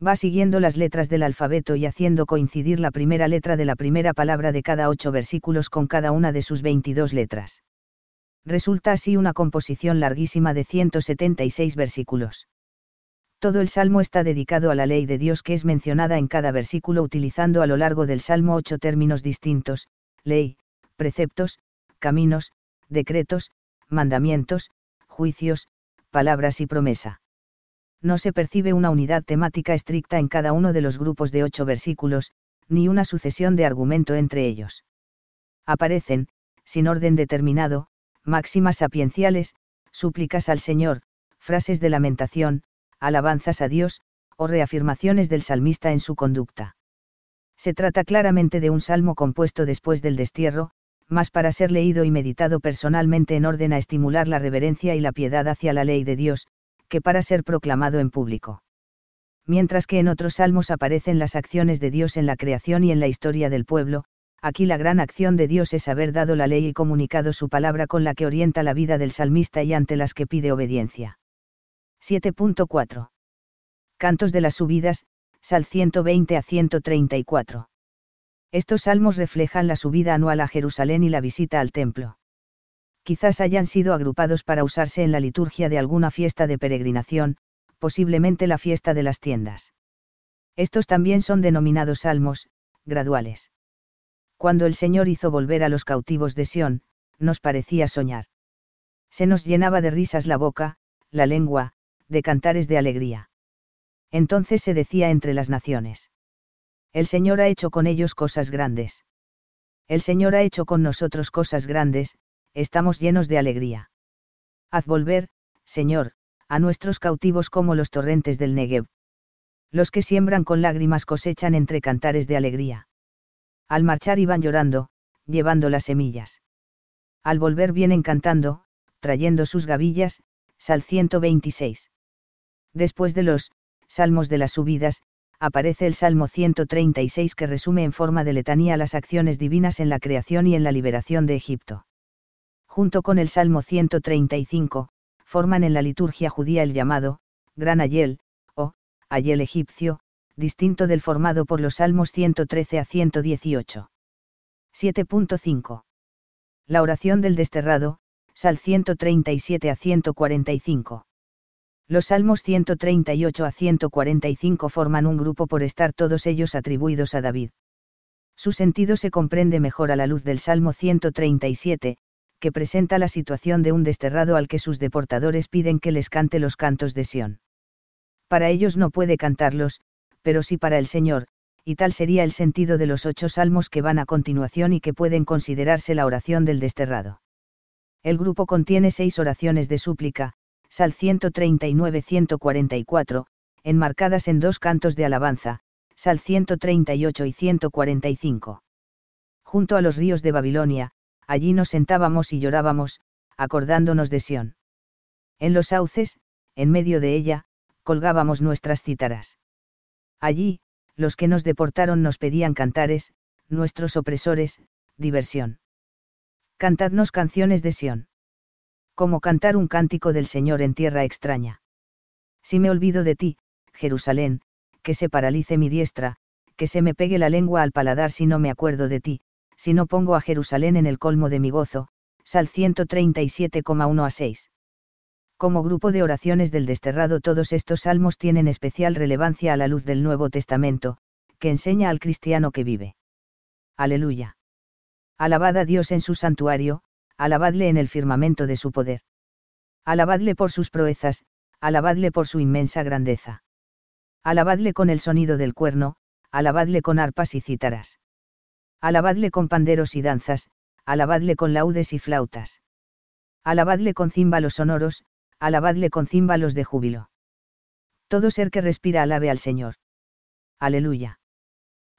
[SPEAKER 1] Va siguiendo las letras del alfabeto y haciendo coincidir la primera letra de la primera palabra de cada ocho versículos con cada una de sus 22 letras. Resulta así una composición larguísima de 176 versículos. Todo el salmo está dedicado a la ley de Dios que es mencionada en cada versículo utilizando a lo largo del salmo ocho términos distintos, ley, preceptos, caminos, decretos, mandamientos, juicios, palabras y promesa. No se percibe una unidad temática estricta en cada uno de los grupos de ocho versículos, ni una sucesión de argumento entre ellos. Aparecen, sin orden determinado, máximas sapienciales, súplicas al Señor, frases de lamentación, alabanzas a Dios, o reafirmaciones del salmista en su conducta. Se trata claramente de un salmo compuesto después del destierro, más para ser leído y meditado personalmente en orden a estimular la reverencia y la piedad hacia la ley de Dios, que para ser proclamado en público. Mientras que en otros salmos aparecen las acciones de Dios en la creación y en la historia del pueblo, aquí la gran acción de Dios es haber dado la ley y comunicado su palabra con la que orienta la vida del salmista y ante las que pide obediencia. 7.4. Cantos de las subidas, Sal 120 a 134. Estos salmos reflejan la subida anual a Jerusalén y la visita al templo. Quizás hayan sido agrupados para usarse en la liturgia de alguna fiesta de peregrinación, posiblemente la fiesta de las tiendas. Estos también son denominados salmos, graduales. Cuando el Señor hizo volver a los cautivos de Sión, nos parecía soñar. Se nos llenaba de risas la boca, la lengua, de cantares de alegría. Entonces se decía entre las naciones. El Señor ha hecho con ellos cosas grandes. El Señor ha hecho con nosotros cosas grandes, estamos llenos de alegría. Haz volver, Señor, a nuestros cautivos como los torrentes del Negev. Los que siembran con lágrimas cosechan entre cantares de alegría. Al marchar iban llorando, llevando las semillas. Al volver vienen cantando, trayendo sus gavillas, Sal 126. Después de los Salmos de las subidas, aparece el Salmo 136 que resume en forma de letanía las acciones divinas en la creación y en la liberación de Egipto. Junto con el Salmo 135, forman en la liturgia judía el llamado, Gran Ayel, o, Ayel egipcio, distinto del formado por los Salmos 113 a 118. 7.5. La oración del desterrado, Sal 137 a 145. Los Salmos 138 a 145 forman un grupo por estar todos ellos atribuidos a David. Su sentido se comprende mejor a la luz del Salmo 137, que presenta la situación de un desterrado al que sus deportadores piden que les cante los cantos de Sión. Para ellos no puede cantarlos, pero sí para el Señor, y tal sería el sentido de los ocho salmos que van a continuación y que pueden considerarse la oración del desterrado. El grupo contiene seis oraciones de súplica, Sal 139-144, enmarcadas en dos cantos de alabanza, Sal 138 y 145. Junto a los ríos de Babilonia, allí nos sentábamos y llorábamos, acordándonos de Sión. En los sauces, en medio de ella, colgábamos nuestras cítaras. Allí, los que nos deportaron nos pedían cantares, nuestros opresores, diversión. Cantadnos canciones de Sión como cantar un cántico del Señor en tierra extraña. Si me olvido de ti, Jerusalén, que se paralice mi diestra, que se me pegue la lengua al paladar si no me acuerdo de ti, si no pongo a Jerusalén en el colmo de mi gozo, Sal 137,1 a 6. Como grupo de oraciones del desterrado todos estos salmos tienen especial relevancia a la luz del Nuevo Testamento, que enseña al cristiano que vive. Aleluya. Alabad a Dios en su santuario, alabadle en el firmamento de su poder. Alabadle por sus proezas, alabadle por su inmensa grandeza. Alabadle con el sonido del cuerno, alabadle con arpas y cítaras. Alabadle con panderos y danzas, alabadle con laudes y flautas. Alabadle con címbalos sonoros, alabadle con címbalos de júbilo. Todo ser que respira alabe al Señor. Aleluya.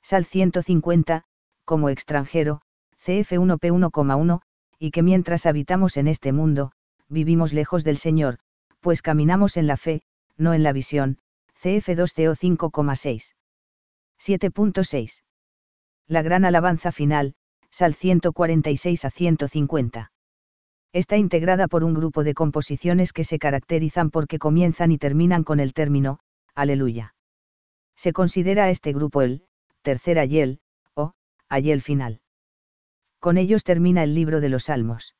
[SPEAKER 1] Sal 150, como extranjero, CF1P1,1, y que mientras habitamos en este mundo, vivimos lejos del Señor, pues caminamos en la fe, no en la visión, CF2CO 5,6. 7.6. La gran alabanza final, Sal 146 a 150. Está integrada por un grupo de composiciones que se caracterizan porque comienzan y terminan con el término, Aleluya. Se considera a este grupo el tercer ayel, o ayel final. Con ellos termina el libro de los Salmos.